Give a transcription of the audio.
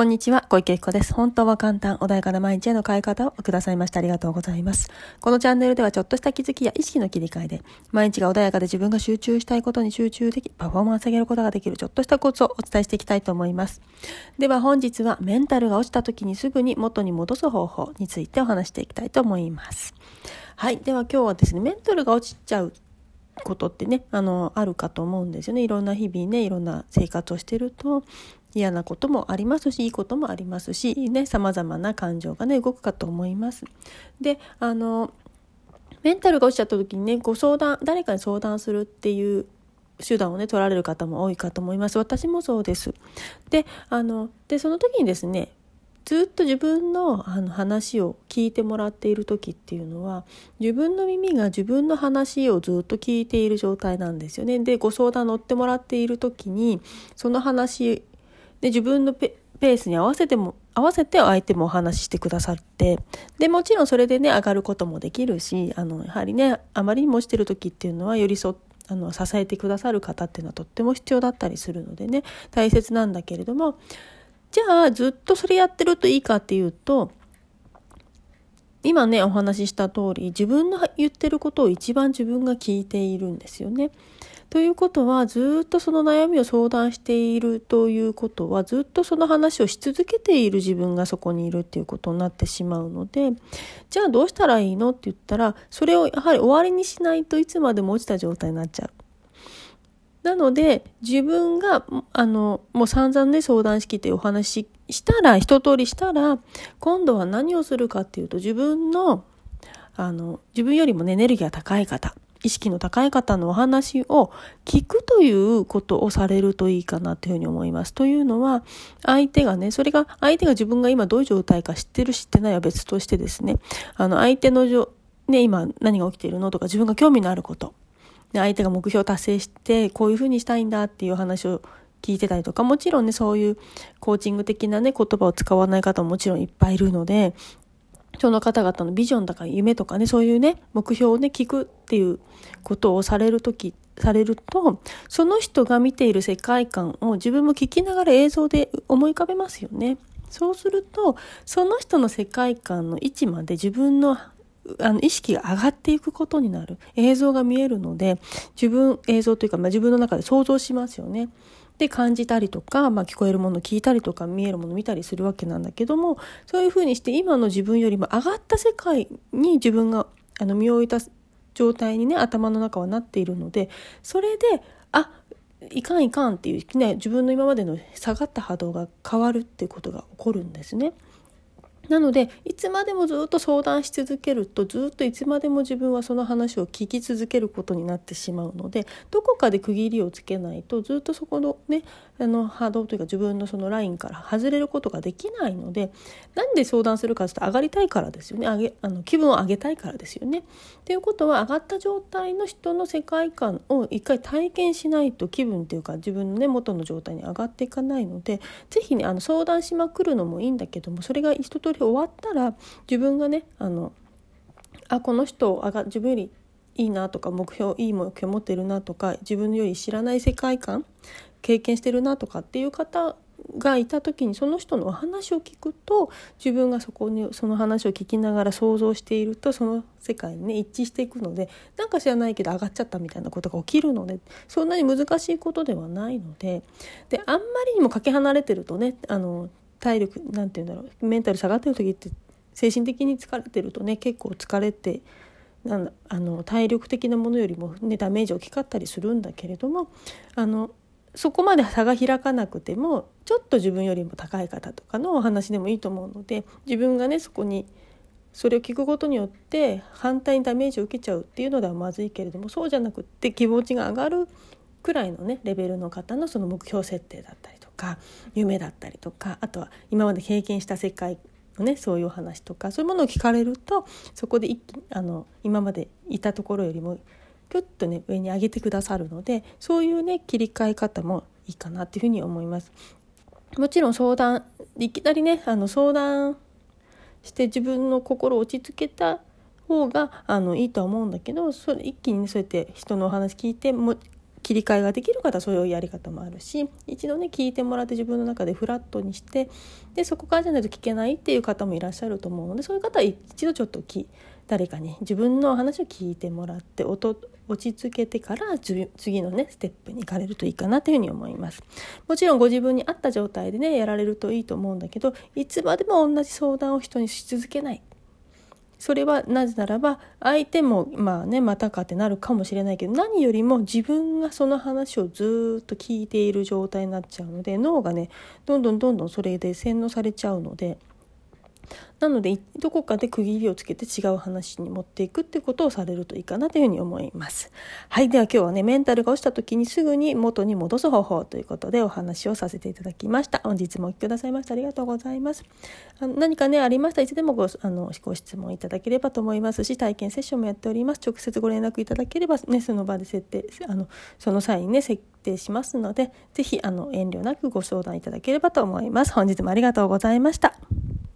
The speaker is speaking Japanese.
こんにちは、小池子です。本当は簡単、穏やかな毎日への変え方をくださいましてありがとうございます。このチャンネルではちょっとした気づきや意識の切り替えで、毎日が穏やかで自分が集中したいことに集中でき、パフォーマンス上げることができるちょっとしたコツをお伝えしていきたいと思います。では本日はメンタルが落ちた時にすぐに元に戻す方法についてお話していきたいと思います。はい。では今日はですね、メンタルが落ちちゃうことってね、あの、あるかと思うんですよね。いろんな日々ね、いろんな生活をしてると、嫌なこともありますしいいこともありますしね様々な感情がね動くかと思います。であのメンタルが落ちちゃった時にねご相談誰かに相談するっていう手段をね取られる方も多いかと思います私もそうですであのでその時にですねずっと自分のあの話を聞いてもらっている時っていうのは自分の耳が自分の話をずっと聞いている状態なんですよね。でご相談乗ってもらっている時にその話で自分のペースに合わせても合わせて相手もお話ししてくださってでもちろんそれでね上がることもできるしあのやはりねあまりにもしてる時っていうのは寄り添あの支えてくださる方っていうのはとっても必要だったりするのでね大切なんだけれどもじゃあずっとそれやってるといいかっていうと今ねお話しした通り自分の言ってることを一番自分が聞いているんですよね。ということはずっとその悩みを相談しているということはずっとその話をし続けている自分がそこにいるっていうことになってしまうのでじゃあどうしたらいいのって言ったらそれをやはり終わりにしないといつまでも落ちた状態になっちゃう。なので自分があのもう散々ね相談しきってお話ししたら一通りしたら今度は何をするかっていうと自分のあの自分よりもねエネルギーが高い方意識の高い方のお話を聞くということをされるといいかなというふうに思います。というのは、相手がね、それが、相手が自分が今どういう状態か知ってる知ってないは別としてですね、あの、相手の、ね、今何が起きているのとか自分が興味のあること、相手が目標を達成して、こういうふうにしたいんだっていう話を聞いてたりとか、もちろんね、そういうコーチング的なね、言葉を使わない方ももちろんいっぱいいるので、その方々のビジョンとか夢とかね、そういうね、目標をね、聞くっていうことをされるとき、されると、その人が見ている世界観を自分も聞きながら映像で思い浮かべますよね。そうすると、その人の世界観の位置まで自分のあの意識が上がっていくことになる映像が見えるので自分映像というか、まあ、自分の中で想像しますよね。で感じたりとか、まあ、聞こえるもの聞いたりとか見えるもの見たりするわけなんだけどもそういうふうにして今の自分よりも上がった世界に自分があの身を置いた状態にね頭の中はなっているのでそれであいかんいかんっていうね自分の今までの下がった波動が変わるっていうことが起こるんですね。なのでいつまでもずっと相談し続けるとずっといつまでも自分はその話を聞き続けることになってしまうのでどこかで区切りをつけないとずっとそこのねあの波動というか自分のそのラインから外れることができないのでなんで相談するかというと上がりたいからですよね上げあの気分を上げたいからですよね。ということは上がった状態の人の世界観を一回体験しないと気分っていうか自分のね元の状態に上がっていかないので是非ねあの相談しまくるのもいいんだけどもそれが一通り終わったら自分がねあのあこの人あが自分よりいいなとか目標いい目標持ってるなとか自分より知らない世界観経験してるなとかっていう方がいた時にその人のお話を聞くと自分がそこにその話を聞きながら想像しているとその世界にね一致していくのでなんか知らないけど上がっちゃったみたいなことが起きるのでそんなに難しいことではないのでであんまりにもかけ離れてるとねあの体力なんて言うんだろうメンタル下がってる時って精神的に疲れてるとね結構疲れてなんあの体力的なものよりも、ね、ダメージ大きかったりするんだけれどもあのそこまで差が開かなくてもちょっと自分よりも高い方とかのお話でもいいと思うので自分がねそこにそれを聞くことによって反対にダメージを受けちゃうっていうのではまずいけれどもそうじゃなくって気持ちが上がるくらいのねレベルの方のその目標設定だったりか夢だったりとかあとは今まで経験した世界のねそういうお話とかそういうものを聞かれるとそこで一気あの今までいたところよりもピュッとね上に上げてくださるのでそういうね切り替え方もいいかなっていうふうに思います。もちろん相談いきなりねあの相談して自分の心を落ち着けた方があのいいとは思うんだけどそれ一気にねそうやって人のお話聞いても切り替えができる方はそういうやり方もあるし一度ね聞いてもらって自分の中でフラットにしてでそこからじゃないと聞けないっていう方もいらっしゃると思うのでそういう方は一度ちょっと誰かに自分の話を聞いてもらって音落ち着けてから次のねステップに行かれるといいかなというふうに思います。もちろんご自分に合った状態でねやられるといいと思うんだけどいつまでも同じ相談を人にし続けない。それはなぜならば相手もまあねまたかってなるかもしれないけど何よりも自分がその話をずっと聞いている状態になっちゃうので脳がねどんどんどんどんそれで洗脳されちゃうので。なのでどこかで区切りをつけて違う話に持っていくってことをされるといいかなというふうに思います。はい。では今日はね、メンタルが落ちた時にすぐに元に戻す方法ということでお話をさせていただきました。本日もお聴きくださいましてありがとうございます。あの何かね、ありましたいつでもごあのご質問いただければと思いますし、体験セッションもやっております。直接ご連絡いただければね、その場で設定、あの、その際にね、設定しますので、ぜひあの遠慮なくご相談いただければと思います。本日もありがとうございました。